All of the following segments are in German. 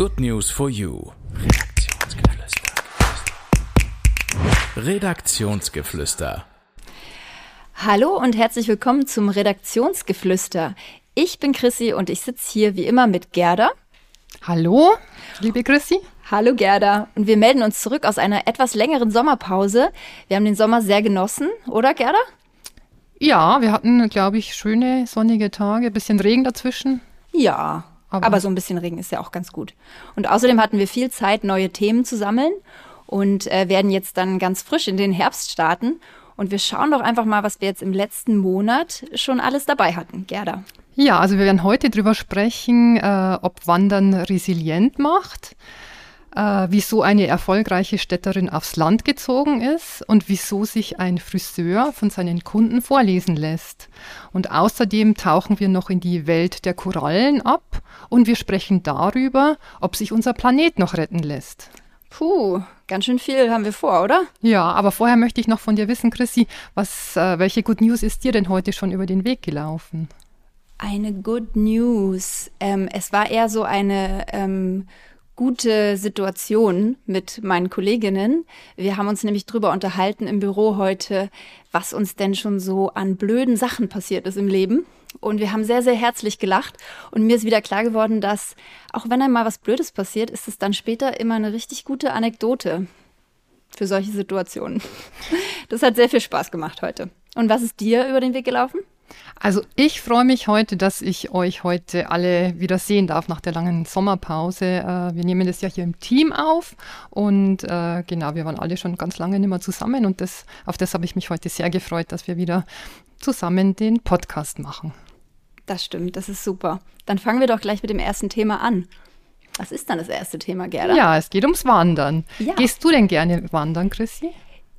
Good News for You. Redaktionsgeflüster. Redaktionsgeflüster. Hallo und herzlich willkommen zum Redaktionsgeflüster. Ich bin Chrissy und ich sitze hier wie immer mit Gerda. Hallo, liebe Chrissy. Hallo Gerda. Und wir melden uns zurück aus einer etwas längeren Sommerpause. Wir haben den Sommer sehr genossen, oder Gerda? Ja, wir hatten, glaube ich, schöne sonnige Tage, bisschen Regen dazwischen. Ja, aber, aber so ein bisschen Regen ist ja auch ganz gut. Und außerdem hatten wir viel Zeit, neue Themen zu sammeln und äh, werden jetzt dann ganz frisch in den Herbst starten. Und wir schauen doch einfach mal, was wir jetzt im letzten Monat schon alles dabei hatten. Gerda. Ja, also wir werden heute drüber sprechen, äh, ob Wandern resilient macht äh, wieso eine erfolgreiche Städterin aufs Land gezogen ist und wieso sich ein Friseur von seinen Kunden vorlesen lässt. Und außerdem tauchen wir noch in die Welt der Korallen ab und wir sprechen darüber, ob sich unser Planet noch retten lässt. Puh, ganz schön viel haben wir vor, oder? Ja, aber vorher möchte ich noch von dir wissen, Chrissy, was, äh, welche Good News ist dir denn heute schon über den Weg gelaufen? Eine Good News. Ähm, es war eher so eine ähm, gute Situation mit meinen Kolleginnen. Wir haben uns nämlich drüber unterhalten im Büro heute, was uns denn schon so an blöden Sachen passiert ist im Leben. Und wir haben sehr, sehr herzlich gelacht. Und mir ist wieder klar geworden, dass auch wenn einmal was Blödes passiert, ist es dann später immer eine richtig gute Anekdote für solche Situationen. Das hat sehr viel Spaß gemacht heute. Und was ist dir über den Weg gelaufen? Also ich freue mich heute, dass ich euch heute alle wieder sehen darf nach der langen Sommerpause. Äh, wir nehmen das ja hier im Team auf und äh, genau, wir waren alle schon ganz lange nicht mehr zusammen und das, auf das habe ich mich heute sehr gefreut, dass wir wieder zusammen den Podcast machen. Das stimmt, das ist super. Dann fangen wir doch gleich mit dem ersten Thema an. Was ist dann das erste Thema, Gerda? Ja, es geht ums Wandern. Ja. Gehst du denn gerne wandern, Chrissy?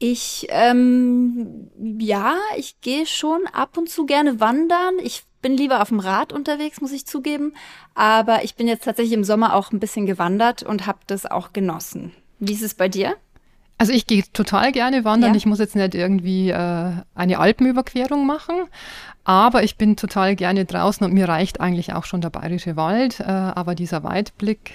Ich, ähm, ja, ich gehe schon ab und zu gerne wandern. Ich bin lieber auf dem Rad unterwegs, muss ich zugeben. Aber ich bin jetzt tatsächlich im Sommer auch ein bisschen gewandert und habe das auch genossen. Wie ist es bei dir? Also ich gehe total gerne wandern. Ja. Ich muss jetzt nicht irgendwie äh, eine Alpenüberquerung machen, aber ich bin total gerne draußen und mir reicht eigentlich auch schon der bayerische Wald. Äh, aber dieser Weitblick,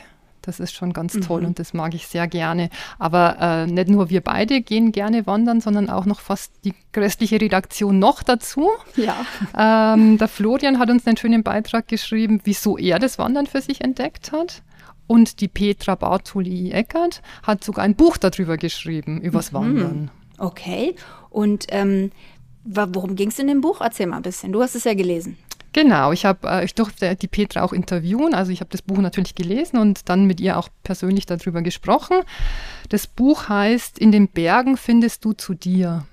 das ist schon ganz toll mhm. und das mag ich sehr gerne. Aber äh, nicht nur wir beide gehen gerne wandern, sondern auch noch fast die restliche Redaktion noch dazu. Ja. Ähm, der Florian hat uns einen schönen Beitrag geschrieben, wieso er das Wandern für sich entdeckt hat. Und die Petra Bartoli-Eckert hat sogar ein Buch darüber geschrieben, übers mhm. Wandern. Okay. Und ähm, worum ging es in dem Buch? Erzähl mal ein bisschen. Du hast es ja gelesen. Genau, ich habe, äh, ich durfte die Petra auch interviewen, also ich habe das Buch natürlich gelesen und dann mit ihr auch persönlich darüber gesprochen. Das Buch heißt In den Bergen findest du zu dir.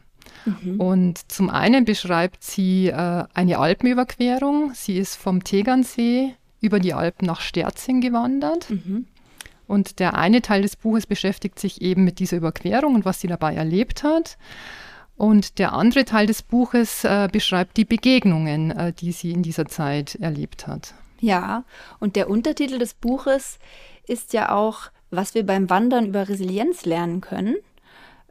Mhm. Und zum einen beschreibt sie äh, eine Alpenüberquerung. Sie ist vom Tegernsee über die Alpen nach Sterzing gewandert. Mhm. Und der eine Teil des Buches beschäftigt sich eben mit dieser Überquerung und was sie dabei erlebt hat. Und der andere Teil des Buches äh, beschreibt die Begegnungen, äh, die sie in dieser Zeit erlebt hat. Ja, und der Untertitel des Buches ist ja auch, was wir beim Wandern über Resilienz lernen können.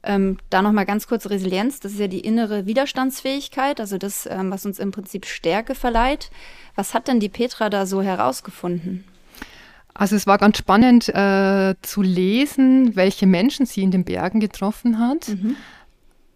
Ähm, da nochmal ganz kurz Resilienz, das ist ja die innere Widerstandsfähigkeit, also das, ähm, was uns im Prinzip Stärke verleiht. Was hat denn die Petra da so herausgefunden? Also es war ganz spannend äh, zu lesen, welche Menschen sie in den Bergen getroffen hat. Mhm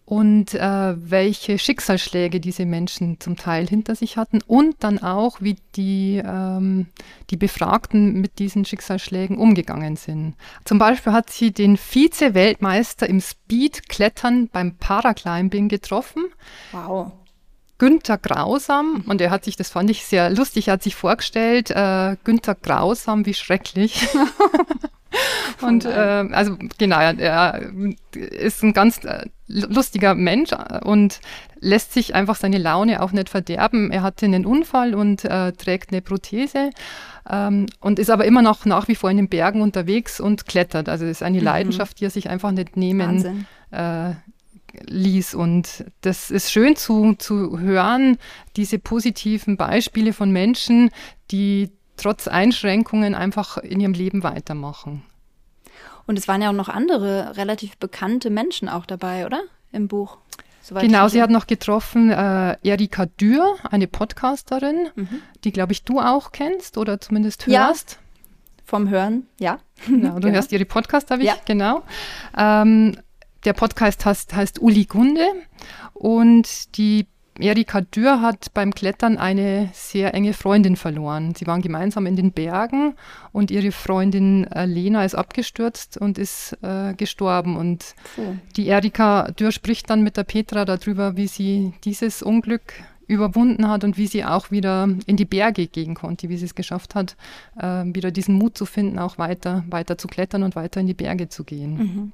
und äh, welche Schicksalsschläge diese Menschen zum Teil hinter sich hatten und dann auch, wie die, ähm, die Befragten mit diesen Schicksalsschlägen umgegangen sind. Zum Beispiel hat sie den Vize-Weltmeister im Speed-Klettern beim Paraclimbing getroffen. Wow. Günther Grausam, und er hat sich, das fand ich sehr lustig, er hat sich vorgestellt, äh, Günther Grausam, wie schrecklich. Und äh, also genau, er ist ein ganz äh, lustiger Mensch und lässt sich einfach seine Laune auch nicht verderben. Er hatte einen Unfall und äh, trägt eine Prothese ähm, und ist aber immer noch nach wie vor in den Bergen unterwegs und klettert. Also es ist eine mhm. Leidenschaft, die er sich einfach nicht nehmen äh, ließ. Und das ist schön zu, zu hören, diese positiven Beispiele von Menschen, die trotz Einschränkungen einfach in ihrem Leben weitermachen. Und es waren ja auch noch andere relativ bekannte Menschen auch dabei, oder? Im Buch. Genau, sie hat noch getroffen äh, Erika Dürr, eine Podcasterin, mhm. die, glaube ich, du auch kennst oder zumindest hörst. Ja. vom Hören, ja. Genau, du genau. hörst ihre Podcast, habe ich, ja. genau. Ähm, der Podcast heißt, heißt Uli Gunde und die Erika Dürr hat beim Klettern eine sehr enge Freundin verloren. Sie waren gemeinsam in den Bergen und ihre Freundin äh, Lena ist abgestürzt und ist äh, gestorben. Und oh. die Erika Dürr spricht dann mit der Petra darüber, wie sie dieses Unglück überwunden hat und wie sie auch wieder in die Berge gehen konnte, wie sie es geschafft hat, äh, wieder diesen Mut zu finden, auch weiter, weiter zu klettern und weiter in die Berge zu gehen. Mhm.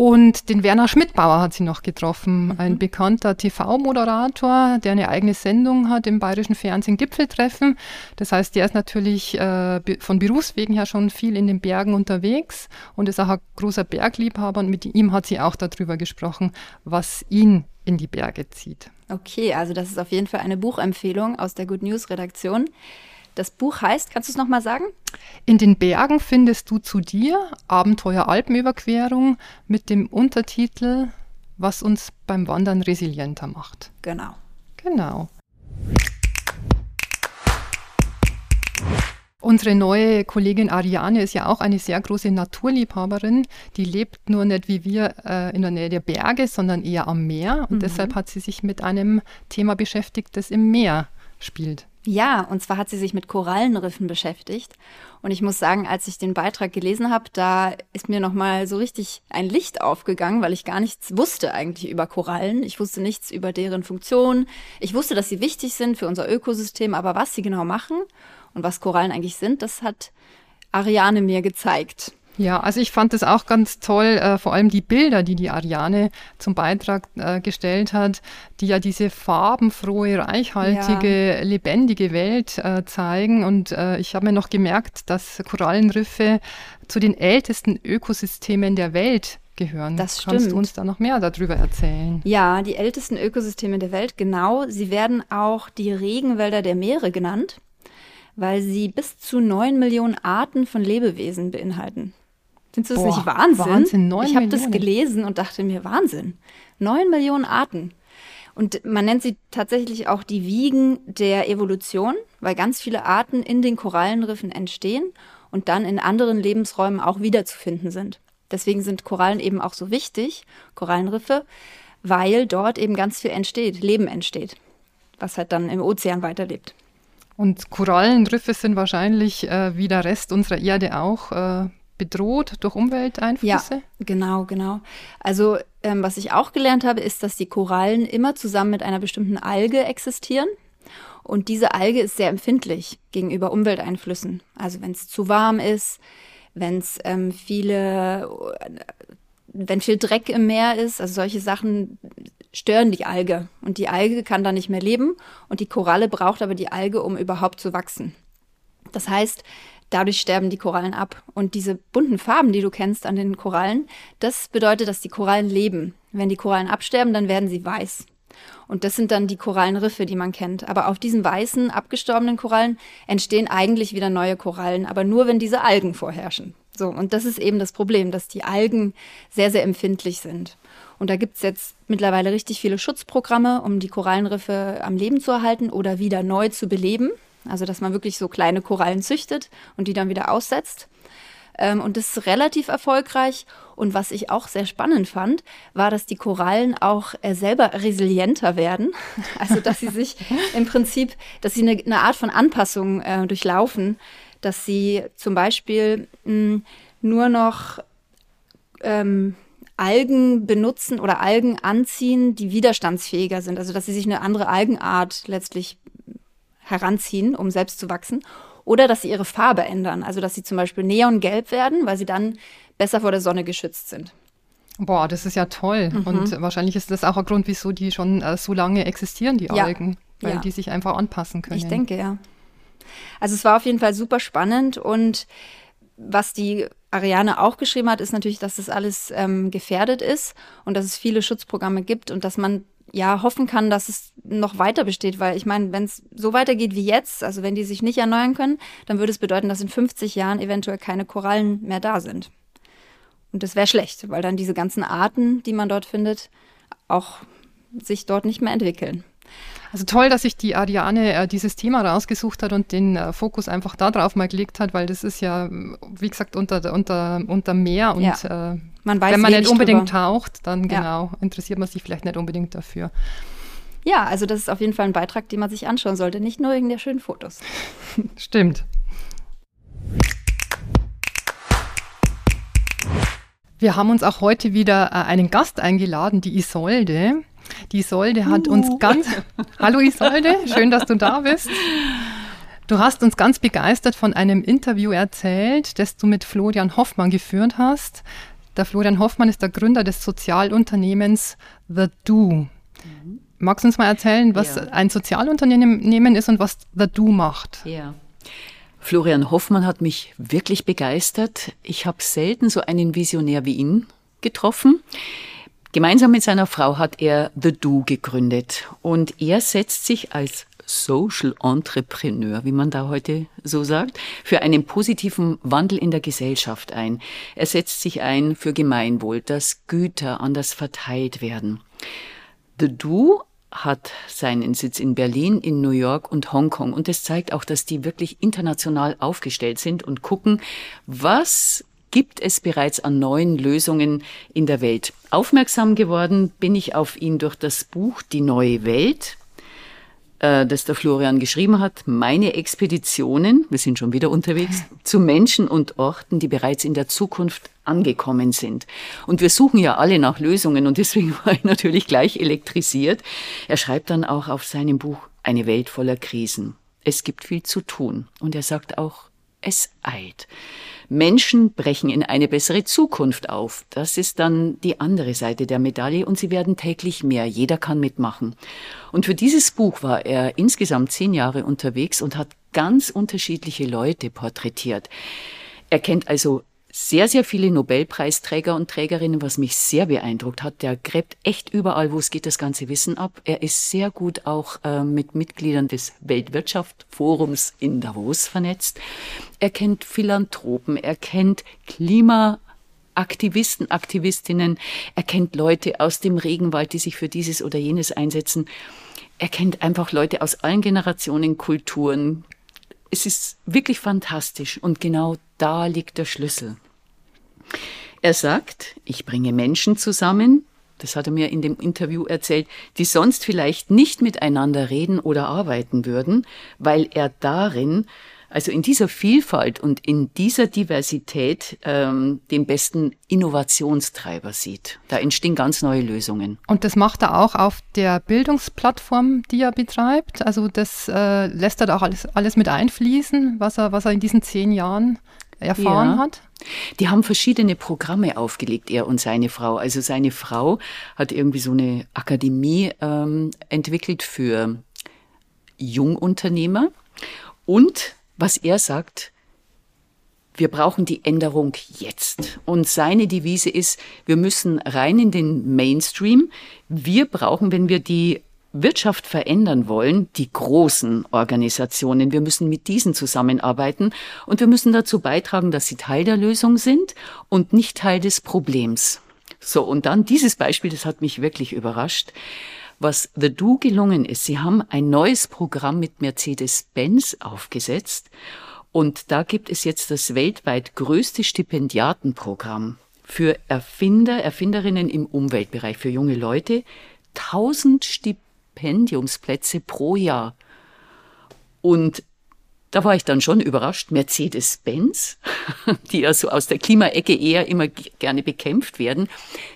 Und den Werner Schmidbauer hat sie noch getroffen, mhm. ein bekannter TV-Moderator, der eine eigene Sendung hat im bayerischen Fernsehen Gipfeltreffen. Das heißt, der ist natürlich äh, von Berufswegen her schon viel in den Bergen unterwegs und ist auch ein großer Bergliebhaber. Und mit ihm hat sie auch darüber gesprochen, was ihn in die Berge zieht. Okay, also das ist auf jeden Fall eine Buchempfehlung aus der Good News Redaktion. Das Buch heißt, kannst du es nochmal sagen? In den Bergen findest du zu dir Abenteuer Alpenüberquerung mit dem Untertitel Was uns beim Wandern resilienter macht. Genau. Genau. Unsere neue Kollegin Ariane ist ja auch eine sehr große Naturliebhaberin. Die lebt nur nicht wie wir äh, in der Nähe der Berge, sondern eher am Meer. Und mhm. deshalb hat sie sich mit einem Thema beschäftigt, das im Meer spielt. Ja, und zwar hat sie sich mit Korallenriffen beschäftigt. Und ich muss sagen, als ich den Beitrag gelesen habe, da ist mir nochmal so richtig ein Licht aufgegangen, weil ich gar nichts wusste eigentlich über Korallen. Ich wusste nichts über deren Funktion. Ich wusste, dass sie wichtig sind für unser Ökosystem, aber was sie genau machen und was Korallen eigentlich sind, das hat Ariane mir gezeigt. Ja, also ich fand es auch ganz toll, äh, vor allem die Bilder, die die Ariane zum Beitrag äh, gestellt hat, die ja diese farbenfrohe, reichhaltige, ja. lebendige Welt äh, zeigen. Und äh, ich habe mir noch gemerkt, dass Korallenriffe zu den ältesten Ökosystemen der Welt gehören. Das stimmt. Kannst du uns da noch mehr darüber erzählen? Ja, die ältesten Ökosysteme der Welt, genau. Sie werden auch die Regenwälder der Meere genannt, weil sie bis zu neun Millionen Arten von Lebewesen beinhalten. Findest du das nicht Wahnsinn? Wahnsinn ich habe das gelesen und dachte mir, Wahnsinn. Neun Millionen Arten. Und man nennt sie tatsächlich auch die Wiegen der Evolution, weil ganz viele Arten in den Korallenriffen entstehen und dann in anderen Lebensräumen auch wiederzufinden sind. Deswegen sind Korallen eben auch so wichtig, Korallenriffe, weil dort eben ganz viel entsteht, Leben entsteht, was halt dann im Ozean weiterlebt. Und Korallenriffe sind wahrscheinlich äh, wie der Rest unserer Erde auch äh, bedroht durch Umwelteinflüsse? Ja, genau, genau. Also ähm, was ich auch gelernt habe, ist, dass die Korallen immer zusammen mit einer bestimmten Alge existieren. Und diese Alge ist sehr empfindlich gegenüber Umwelteinflüssen. Also wenn es zu warm ist, wenn es ähm, viele, wenn viel Dreck im Meer ist, also solche Sachen stören die Alge. Und die Alge kann da nicht mehr leben und die Koralle braucht aber die Alge, um überhaupt zu wachsen. Das heißt, Dadurch sterben die Korallen ab. Und diese bunten Farben, die du kennst an den Korallen, das bedeutet, dass die Korallen leben. Wenn die Korallen absterben, dann werden sie weiß. Und das sind dann die Korallenriffe, die man kennt. Aber auf diesen weißen, abgestorbenen Korallen entstehen eigentlich wieder neue Korallen, aber nur, wenn diese Algen vorherrschen. So, und das ist eben das Problem, dass die Algen sehr, sehr empfindlich sind. Und da gibt es jetzt mittlerweile richtig viele Schutzprogramme, um die Korallenriffe am Leben zu erhalten oder wieder neu zu beleben. Also, dass man wirklich so kleine Korallen züchtet und die dann wieder aussetzt. Ähm, und das ist relativ erfolgreich. Und was ich auch sehr spannend fand, war, dass die Korallen auch äh, selber resilienter werden. Also, dass sie sich im Prinzip, dass sie eine, eine Art von Anpassung äh, durchlaufen, dass sie zum Beispiel mh, hm, nur noch ähm, Algen benutzen oder Algen anziehen, die widerstandsfähiger sind. Also dass sie sich eine andere Algenart letztlich heranziehen, um selbst zu wachsen. Oder dass sie ihre Farbe ändern, also dass sie zum Beispiel neongelb werden, weil sie dann besser vor der Sonne geschützt sind. Boah, das ist ja toll. Mhm. Und wahrscheinlich ist das auch ein Grund, wieso die schon äh, so lange existieren, die ja. Algen, weil ja. die sich einfach anpassen können. Ich denke, ja. Also es war auf jeden Fall super spannend und was die Ariane auch geschrieben hat, ist natürlich, dass das alles ähm, gefährdet ist und dass es viele Schutzprogramme gibt und dass man ja hoffen kann, dass es noch weiter besteht, weil ich meine, wenn es so weitergeht wie jetzt, also wenn die sich nicht erneuern können, dann würde es bedeuten, dass in 50 Jahren eventuell keine Korallen mehr da sind. Und das wäre schlecht, weil dann diese ganzen Arten, die man dort findet, auch sich dort nicht mehr entwickeln. Also toll, dass sich die Ariane äh, dieses Thema rausgesucht hat und den äh, Fokus einfach darauf mal gelegt hat, weil das ist ja, wie gesagt, unter, unter, unter Meer und ja. äh, man wenn man nicht unbedingt drüber. taucht, dann ja. genau interessiert man sich vielleicht nicht unbedingt dafür. Ja, also das ist auf jeden Fall ein Beitrag, den man sich anschauen sollte, nicht nur wegen der schönen Fotos. Stimmt. Wir haben uns auch heute wieder äh, einen Gast eingeladen, die Isolde. Die Isolde hat uh. uns ganz. Hallo Isolde, schön, dass du da bist. Du hast uns ganz begeistert von einem Interview erzählt, das du mit Florian Hoffmann geführt hast. Der Florian Hoffmann ist der Gründer des Sozialunternehmens The Do. Mhm. Magst du uns mal erzählen, was ja. ein Sozialunternehmen ist und was The Do macht? Ja. Florian Hoffmann hat mich wirklich begeistert. Ich habe selten so einen Visionär wie ihn getroffen. Gemeinsam mit seiner Frau hat er The Do gegründet und er setzt sich als Social Entrepreneur, wie man da heute so sagt, für einen positiven Wandel in der Gesellschaft ein. Er setzt sich ein für Gemeinwohl, dass Güter anders verteilt werden. The Do hat seinen Sitz in Berlin, in New York und Hongkong. Und das zeigt auch, dass die wirklich international aufgestellt sind und gucken, was gibt es bereits an neuen Lösungen in der Welt. Aufmerksam geworden bin ich auf ihn durch das Buch Die neue Welt äh, das der Florian geschrieben hat, meine Expeditionen, wir sind schon wieder unterwegs, zu Menschen und Orten, die bereits in der Zukunft angekommen sind. Und wir suchen ja alle nach Lösungen und deswegen war ich natürlich gleich elektrisiert. Er schreibt dann auch auf seinem Buch Eine Welt voller Krisen. Es gibt viel zu tun. Und er sagt auch, es eilt. Menschen brechen in eine bessere Zukunft auf. Das ist dann die andere Seite der Medaille und sie werden täglich mehr. Jeder kann mitmachen. Und für dieses Buch war er insgesamt zehn Jahre unterwegs und hat ganz unterschiedliche Leute porträtiert. Er kennt also sehr, sehr viele Nobelpreisträger und Trägerinnen, was mich sehr beeindruckt hat. Der gräbt echt überall, wo es geht, das ganze Wissen ab. Er ist sehr gut auch äh, mit Mitgliedern des Weltwirtschaftsforums in Davos vernetzt. Er kennt Philanthropen, er kennt Klimaaktivisten, Aktivistinnen, er kennt Leute aus dem Regenwald, die sich für dieses oder jenes einsetzen. Er kennt einfach Leute aus allen Generationen, Kulturen, es ist wirklich fantastisch und genau da liegt der Schlüssel. Er sagt, ich bringe Menschen zusammen, das hat er mir in dem Interview erzählt, die sonst vielleicht nicht miteinander reden oder arbeiten würden, weil er darin also in dieser Vielfalt und in dieser Diversität ähm, den besten Innovationstreiber sieht. Da entstehen ganz neue Lösungen. Und das macht er auch auf der Bildungsplattform, die er betreibt. Also das äh, lässt er da auch alles, alles mit einfließen, was er, was er in diesen zehn Jahren erfahren ja. hat? Die haben verschiedene Programme aufgelegt, er und seine Frau. Also seine Frau hat irgendwie so eine Akademie ähm, entwickelt für Jungunternehmer und was er sagt, wir brauchen die Änderung jetzt. Und seine Devise ist, wir müssen rein in den Mainstream. Wir brauchen, wenn wir die Wirtschaft verändern wollen, die großen Organisationen. Wir müssen mit diesen zusammenarbeiten und wir müssen dazu beitragen, dass sie Teil der Lösung sind und nicht Teil des Problems. So, und dann dieses Beispiel, das hat mich wirklich überrascht was The Do gelungen ist. Sie haben ein neues Programm mit Mercedes-Benz aufgesetzt und da gibt es jetzt das weltweit größte Stipendiatenprogramm für Erfinder, Erfinderinnen im Umweltbereich, für junge Leute. 1000 Stipendiumsplätze pro Jahr. Und da war ich dann schon überrascht. Mercedes-Benz, die ja so aus der Klimaecke eher immer gerne bekämpft werden,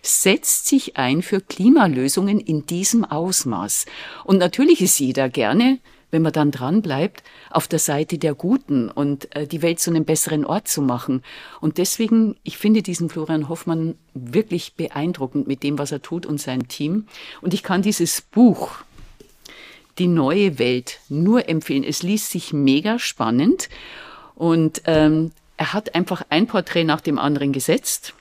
setzt sich ein für Klimalösungen in diesem Ausmaß. Und natürlich ist jeder gerne, wenn man dann dran bleibt, auf der Seite der Guten und äh, die Welt zu einem besseren Ort zu machen. Und deswegen, ich finde diesen Florian Hoffmann wirklich beeindruckend mit dem, was er tut und sein Team. Und ich kann dieses Buch, die neue Welt nur empfehlen. Es liest sich mega spannend und ähm, er hat einfach ein Porträt nach dem anderen gesetzt.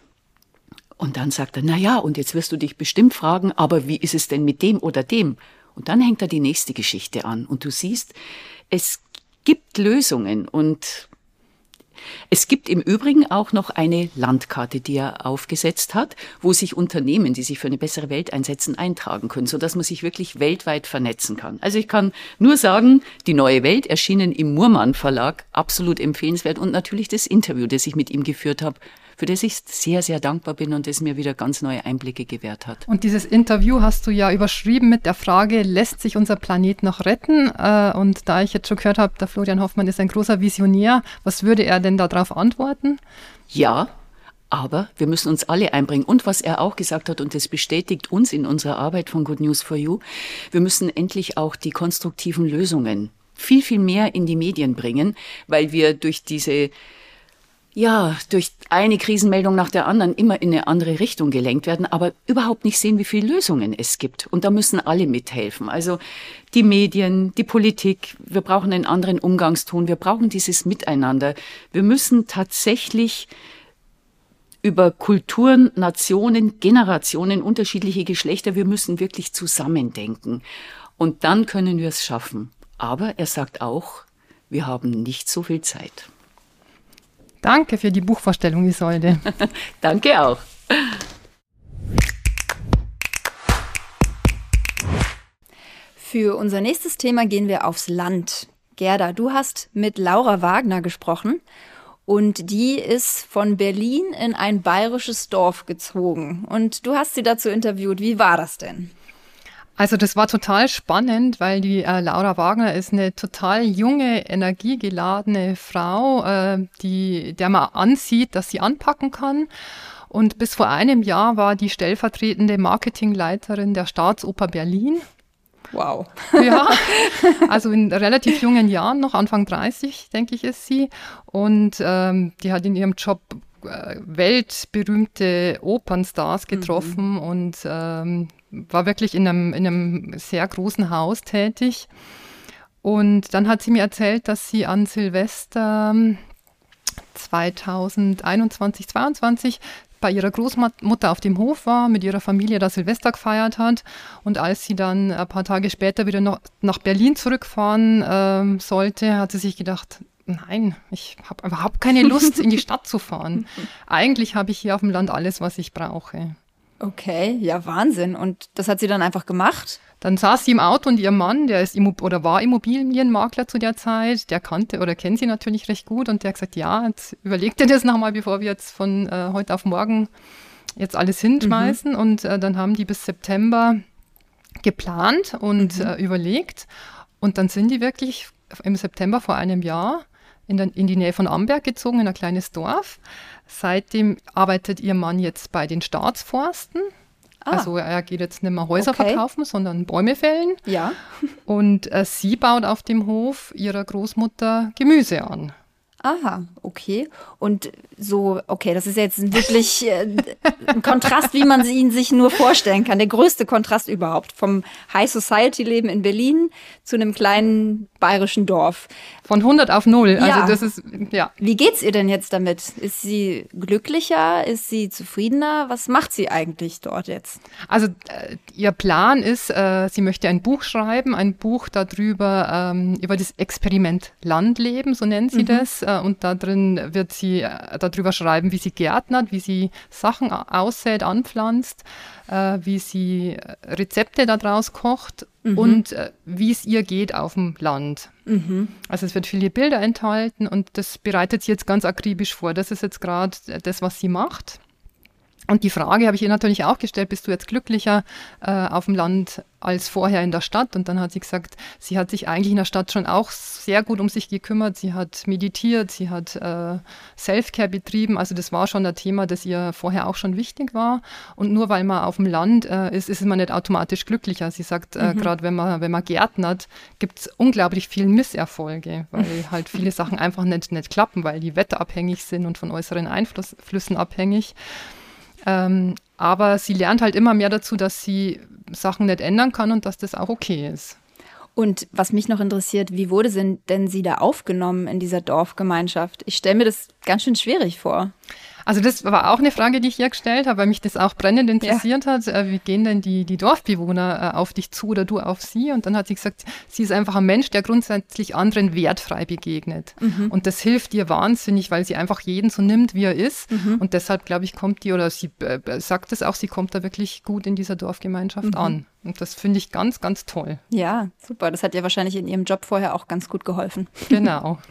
Und dann sagt er, na ja, und jetzt wirst du dich bestimmt fragen, aber wie ist es denn mit dem oder dem? Und dann hängt er die nächste Geschichte an und du siehst, es gibt Lösungen und Es gibt im Übrigen auch noch eine Landkarte, die er aufgesetzt hat, wo sich Unternehmen, die sich für eine bessere Welt einsetzen, eintragen können, sodass man sich wirklich weltweit vernetzen kann. Also ich kann nur sagen, die neue Welt erschienen im Murmann Verlag, absolut empfehlenswert und natürlich das Interview, das ich mit ihm geführt habe, für das ich sehr, sehr dankbar bin und das mir wieder ganz neue Einblicke gewährt hat. Und dieses Interview hast du ja überschrieben mit der Frage, lässt sich unser Planet noch retten? Äh, und da ich jetzt schon gehört habe, der Florian Hoffmann ist ein großer Visionär, was würde er denn darauf antworten? Ja, aber wir müssen uns alle einbringen. Und was er auch gesagt hat, und das bestätigt uns in unserer Arbeit von Good News for You, wir müssen endlich auch die konstruktiven Lösungen viel, viel mehr in die Medien bringen, weil wir durch diese ja, durch eine Krisenmeldung nach der anderen immer in eine andere Richtung gelenkt werden, aber überhaupt nicht sehen, wie viele Lösungen es gibt. Und da müssen alle mithelfen. Also die Medien, die Politik, wir brauchen einen anderen Umgangston, wir brauchen dieses Miteinander. Wir müssen tatsächlich über Kulturen, Nationen, Generationen, unterschiedliche Geschlechter, wir müssen wirklich zusammendenken. Und dann können wir es schaffen. Aber er sagt auch, wir haben nicht so viel Zeit. Danke für die Buchvorstellung, Isolde. Danke auch. Für unser nächstes Thema gehen wir aufs Land. Gerda, du hast mit Laura Wagner gesprochen und die ist von Berlin in ein bayerisches Dorf gezogen. Und du hast sie dazu interviewt. Wie war das denn? Also das war total spannend, weil die äh, Laura Wagner ist eine total junge, energiegeladene Frau, äh, die, der man ansieht, dass sie anpacken kann. Und bis vor einem Jahr war die stellvertretende Marketingleiterin der Staatsoper Berlin. Wow. Ja, also in relativ jungen Jahren, noch Anfang 30, denke ich, ist sie. Und ähm, die hat in ihrem Job äh, weltberühmte Opernstars getroffen mhm. und ähm, war wirklich in einem, in einem sehr großen Haus tätig. Und dann hat sie mir erzählt, dass sie an Silvester 2021, 2022 bei ihrer Großmutter auf dem Hof war, mit ihrer Familie da Silvester gefeiert hat. Und als sie dann ein paar Tage später wieder noch nach Berlin zurückfahren ähm, sollte, hat sie sich gedacht, nein, ich habe überhaupt keine Lust, in die Stadt zu fahren. Eigentlich habe ich hier auf dem Land alles, was ich brauche. Okay, ja, Wahnsinn. Und das hat sie dann einfach gemacht? Dann saß sie im Auto und ihr Mann, der ist Immo oder war Immobilienmakler zu der Zeit, der kannte oder kennt sie natürlich recht gut und der hat gesagt, ja, jetzt überlegt ihr das nochmal, bevor wir jetzt von äh, heute auf morgen jetzt alles hinschmeißen. Mhm. Und äh, dann haben die bis September geplant und mhm. äh, überlegt. Und dann sind die wirklich im September vor einem Jahr in, der, in die Nähe von Amberg gezogen, in ein kleines Dorf. Seitdem arbeitet ihr Mann jetzt bei den Staatsforsten. Ah. Also er geht jetzt nicht mehr Häuser okay. verkaufen, sondern Bäume fällen. Ja. Und äh, sie baut auf dem Hof ihrer Großmutter Gemüse an. Aha, okay. Und so, okay, das ist jetzt wirklich äh, ein Kontrast, wie man ihn sich nur vorstellen kann. Der größte Kontrast überhaupt. Vom High Society Leben in Berlin zu einem kleinen bayerischen Dorf. Von 100 auf 0. Also ja. das ist, ja. Wie geht's ihr denn jetzt damit? Ist sie glücklicher? Ist sie zufriedener? Was macht sie eigentlich dort jetzt? Also äh, ihr Plan ist, äh, sie möchte ein Buch schreiben, ein Buch darüber, ähm, über das Experiment Landleben, so nennt sie mhm. das. Äh, und da drin wird sie äh, darüber schreiben, wie sie gärtnert, wie sie Sachen aussät, anpflanzt, äh, wie sie Rezepte daraus kocht mhm. und äh, wie es ihr geht auf dem Land. Mhm. Also es wird viele Bilder enthalten und das bereitet sie jetzt ganz akribisch vor. Das ist jetzt gerade das, was sie macht. Und die Frage habe ich ihr natürlich auch gestellt, bist du jetzt glücklicher äh, auf dem Land als vorher in der Stadt? Und dann hat sie gesagt, sie hat sich eigentlich in der Stadt schon auch sehr gut um sich gekümmert. Sie hat meditiert, sie hat äh, Self-Care betrieben. Also das war schon ein Thema, das ihr vorher auch schon wichtig war. Und nur weil man auf dem Land äh, ist, ist man nicht automatisch glücklicher. Sie sagt, äh, mhm. gerade wenn man, wenn man gärtnert, gibt es unglaublich viele Misserfolge, weil halt viele Sachen einfach nicht, nicht klappen, weil die wetterabhängig sind und von äußeren Einflüssen abhängig. Ähm, aber sie lernt halt immer mehr dazu, dass sie Sachen nicht ändern kann und dass das auch okay ist. Und was mich noch interessiert, wie wurde denn sie da aufgenommen in dieser Dorfgemeinschaft? Ich stelle mir das ganz schön schwierig vor. Also das war auch eine Frage, die ich hier gestellt habe, weil mich das auch brennend interessiert ja. hat. Äh, wie gehen denn die, die Dorfbewohner äh, auf dich zu oder du auf sie? Und dann hat sie gesagt, sie ist einfach ein Mensch, der grundsätzlich anderen wertfrei begegnet. Mhm. Und das hilft ihr wahnsinnig, weil sie einfach jeden so nimmt, wie er ist. Mhm. Und deshalb, glaube ich, kommt die, oder sie äh, sagt es auch, sie kommt da wirklich gut in dieser Dorfgemeinschaft mhm. an. Und das finde ich ganz, ganz toll. Ja, super. Das hat ihr wahrscheinlich in ihrem Job vorher auch ganz gut geholfen. Genau.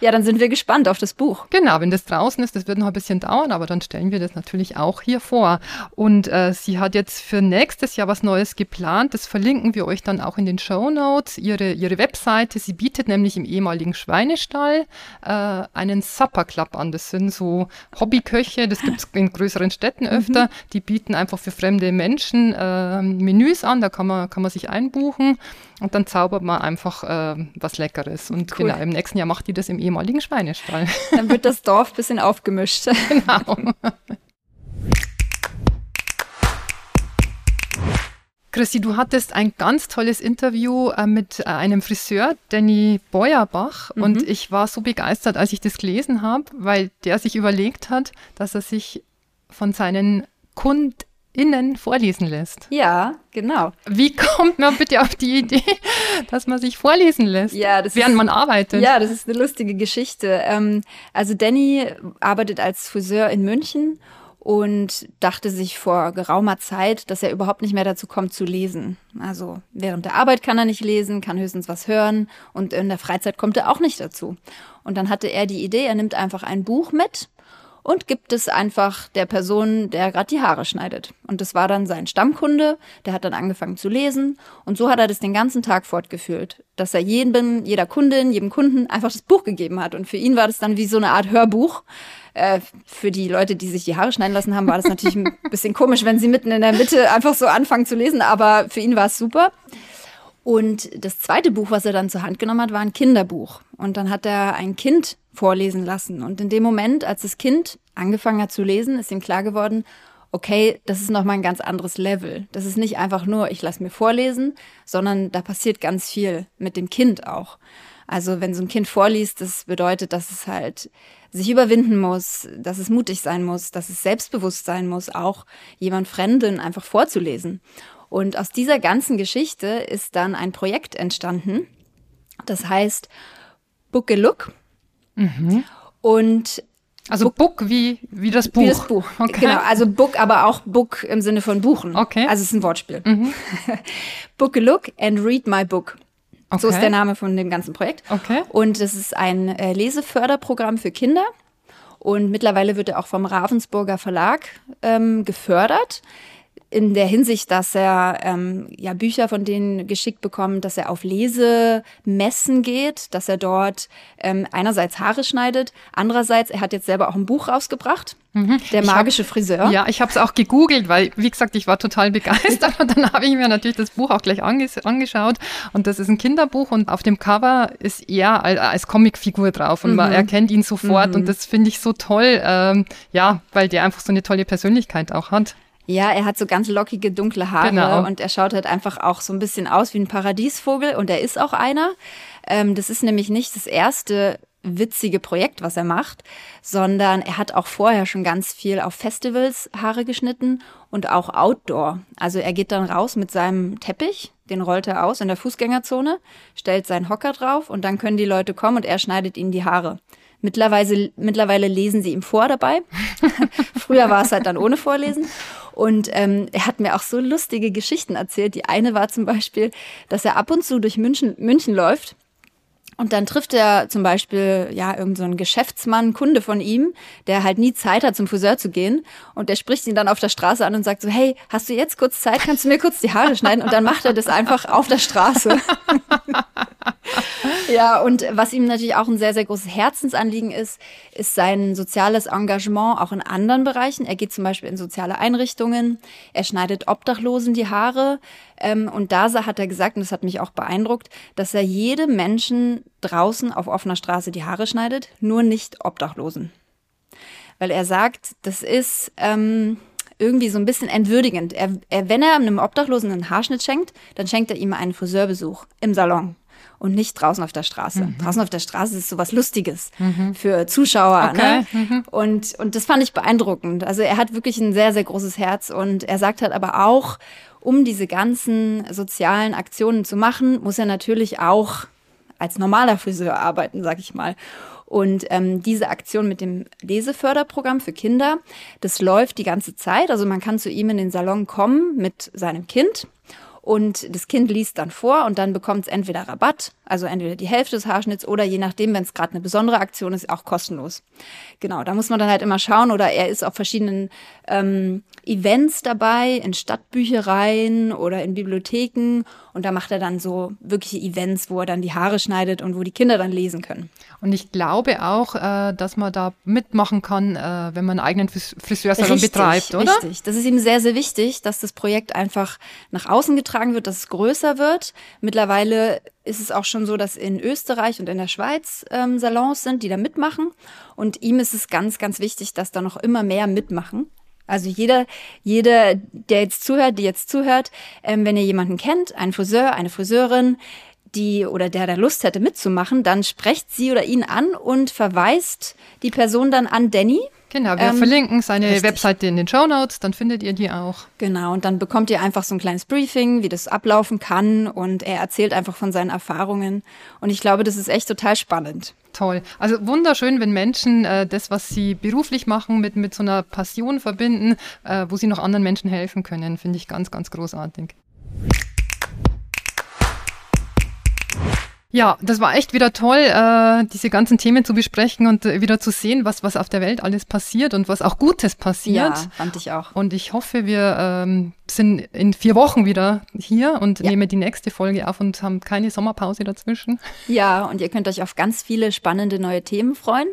Ja, dann sind wir gespannt auf das Buch. Genau, wenn das draußen ist, das wird noch ein bisschen dauern, aber dann stellen wir das natürlich auch hier vor. Und äh, sie hat jetzt für nächstes Jahr was Neues geplant. Das verlinken wir euch dann auch in den Show Notes. Ihre, ihre Webseite, sie bietet nämlich im ehemaligen Schweinestall äh, einen Supper Club an. Das sind so Hobbyköche, das gibt es in größeren Städten öfter. Mhm. Die bieten einfach für fremde Menschen äh, Menüs an, da kann man, kann man sich einbuchen. Und dann zaubert man einfach äh, was Leckeres. Und cool. genau, im nächsten Jahr macht die das im ehemaligen Schweinestall. Dann wird das Dorf ein bisschen aufgemischt. Genau. Christi, du hattest ein ganz tolles Interview äh, mit äh, einem Friseur, Danny Beuerbach. Mhm. Und ich war so begeistert, als ich das gelesen habe, weil der sich überlegt hat, dass er sich von seinen Kunden innen vorlesen lässt. Ja, genau. Wie kommt man bitte auf die Idee, dass man sich vorlesen lässt, ja, während ist, man arbeitet? Ja, das ist eine lustige Geschichte. Ähm, also Danny arbeitet als Friseur in München und dachte sich vor geraumer Zeit, dass er überhaupt nicht mehr dazu kommt zu lesen. Also während der Arbeit kann er nicht lesen, kann höchstens was hören und in der Freizeit kommt er auch nicht dazu. Und dann hatte er die Idee, er nimmt einfach ein Buch mit und gibt es einfach der Person, der gerade die Haare schneidet. Und das war dann sein Stammkunde, der hat dann angefangen zu lesen und so hat er das den ganzen Tag fortgeführt, dass er jedem, jeder Kundin, jedem Kunden einfach das Buch gegeben hat. Und für ihn war das dann wie so eine Art Hörbuch. Äh, für die Leute, die sich die Haare schneiden lassen haben, war das natürlich ein bisschen komisch, wenn sie mitten in der Mitte einfach so anfangen zu lesen, aber für ihn war es super. Und das zweite Buch, was er dann zur Hand genommen hat, war ein Kinderbuch. Und dann hat er ein Kind vorlesen lassen. Und in dem Moment, als das Kind angefangen hat zu lesen, ist ihm klar geworden, okay, das ist nochmal ein ganz anderes Level. Das ist nicht einfach nur, ich lasse mir vorlesen, sondern da passiert ganz viel mit dem Kind auch. Also wenn so ein Kind vorliest, das bedeutet, dass es halt sich überwinden muss, dass es mutig sein muss, dass es selbstbewusst sein muss, auch jemand Fremden einfach vorzulesen. Und aus dieser ganzen Geschichte ist dann ein Projekt entstanden. Das heißt Book a Look. Mhm. Und also Book, Book, wie, wie das Buch. Wie das Buch. Okay. Genau, also Book, aber auch Book im Sinne von Buchen. Okay. Also es ist ein Wortspiel. Mhm. book a Look and Read My Book. Okay. So ist der Name von dem ganzen Projekt. Okay. Und es ist ein äh, Leseförderprogramm für Kinder. Und mittlerweile wird er auch vom Ravensburger Verlag ähm, gefördert in der Hinsicht, dass er ähm, ja Bücher von denen geschickt bekommt, dass er auf Lesemessen geht, dass er dort ähm, einerseits Haare schneidet, andererseits er hat jetzt selber auch ein Buch rausgebracht. Mhm. Der magische hab, Friseur. Ja, ich habe es auch gegoogelt, weil, wie gesagt, ich war total begeistert und dann habe ich mir natürlich das Buch auch gleich anges angeschaut. Und das ist ein Kinderbuch und auf dem Cover ist er als, als Comicfigur drauf und mhm. man erkennt ihn sofort mhm. und das finde ich so toll, ähm, ja, weil der einfach so eine tolle Persönlichkeit auch hat. Ja, er hat so ganz lockige, dunkle Haare genau. und er schaut halt einfach auch so ein bisschen aus wie ein Paradiesvogel und er ist auch einer. Ähm, das ist nämlich nicht das erste witzige Projekt, was er macht, sondern er hat auch vorher schon ganz viel auf Festivals Haare geschnitten und auch Outdoor. Also er geht dann raus mit seinem Teppich, den rollt er aus in der Fußgängerzone, stellt seinen Hocker drauf und dann können die Leute kommen und er schneidet ihnen die Haare. Mittlerweile, mittlerweile lesen sie ihm vor dabei. Früher war es halt dann ohne Vorlesen. Und ähm, er hat mir auch so lustige Geschichten erzählt. Die eine war zum Beispiel, dass er ab und zu durch München, München läuft und dann trifft er zum Beispiel, ja, irgendeinen so Geschäftsmann, Kunde von ihm, der halt nie Zeit hat, zum Friseur zu gehen. Und der spricht ihn dann auf der Straße an und sagt so, hey, hast du jetzt kurz Zeit? Kannst du mir kurz die Haare schneiden? Und dann macht er das einfach auf der Straße. ja, und was ihm natürlich auch ein sehr, sehr großes Herzensanliegen ist, ist sein soziales Engagement auch in anderen Bereichen. Er geht zum Beispiel in soziale Einrichtungen. Er schneidet Obdachlosen die Haare. Ähm, und da hat er gesagt, und das hat mich auch beeindruckt, dass er jedem Menschen draußen auf offener Straße die Haare schneidet, nur nicht Obdachlosen. Weil er sagt, das ist ähm, irgendwie so ein bisschen entwürdigend. Er, er, wenn er einem Obdachlosen einen Haarschnitt schenkt, dann schenkt er ihm einen Friseurbesuch im Salon. und nicht draußen auf der Straße. Mhm. Draußen auf der Straße ist sowas Lustiges mhm. für Zuschauer. Okay. Ne? Mhm. Und, und das fand ich beeindruckend. Also er hat wirklich ein sehr, sehr großes Herz und er sagt halt aber auch, um diese ganzen sozialen Aktionen zu machen, muss er natürlich auch als normaler Friseur arbeiten, sag ich mal. Und ähm, diese Aktion mit dem Leseförderprogramm für Kinder, das läuft die ganze Zeit. Also man kann zu ihm in den Salon kommen mit seinem Kind und das Kind liest dann vor und dann bekommt es entweder Rabatt, also entweder die Hälfte des Haarschnitts oder je nachdem, wenn es gerade eine besondere Aktion ist, auch kostenlos. Genau, da muss man dann halt immer schauen oder er ist auf verschiedenen ähm, Events dabei, in Stadtbüchereien oder in Bibliotheken und da macht er dann so wirkliche Events, wo er dann die Haare schneidet und wo die Kinder dann lesen können. Und ich glaube auch, äh, dass man da mitmachen kann, äh, wenn man einen eigenen Friseursalon richtig, betreibt, oder? Richtig, das ist ihm sehr, sehr wichtig, dass das Projekt einfach nach außen getragen wird, dass es größer wird. Mittlerweile ist es auch schon so, dass in Österreich und in der Schweiz ähm, Salons sind, die da mitmachen. Und ihm ist es ganz, ganz wichtig, dass da noch immer mehr mitmachen. Also jeder, jeder, der jetzt zuhört, die jetzt zuhört, ähm, wenn ihr jemanden kennt, einen Friseur, eine Friseurin, die oder der da Lust hätte mitzumachen, dann sprecht sie oder ihn an und verweist die Person dann an Danny. Genau, wir ähm, verlinken seine richtig. Webseite in den Show Notes, dann findet ihr die auch. Genau, und dann bekommt ihr einfach so ein kleines Briefing, wie das ablaufen kann und er erzählt einfach von seinen Erfahrungen und ich glaube, das ist echt total spannend. Toll. Also wunderschön, wenn Menschen äh, das, was sie beruflich machen, mit, mit so einer Passion verbinden, äh, wo sie noch anderen Menschen helfen können, finde ich ganz, ganz großartig. Ja, das war echt wieder toll, äh, diese ganzen Themen zu besprechen und äh, wieder zu sehen, was, was auf der Welt alles passiert und was auch Gutes passiert. Ja, fand ich auch. Und ich hoffe, wir ähm, sind in vier Wochen wieder hier und ja. nehmen die nächste Folge auf und haben keine Sommerpause dazwischen. Ja, und ihr könnt euch auf ganz viele spannende neue Themen freuen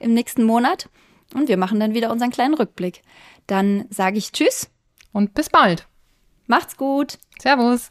im nächsten Monat. Und wir machen dann wieder unseren kleinen Rückblick. Dann sage ich Tschüss. Und bis bald. Macht's gut. Servus.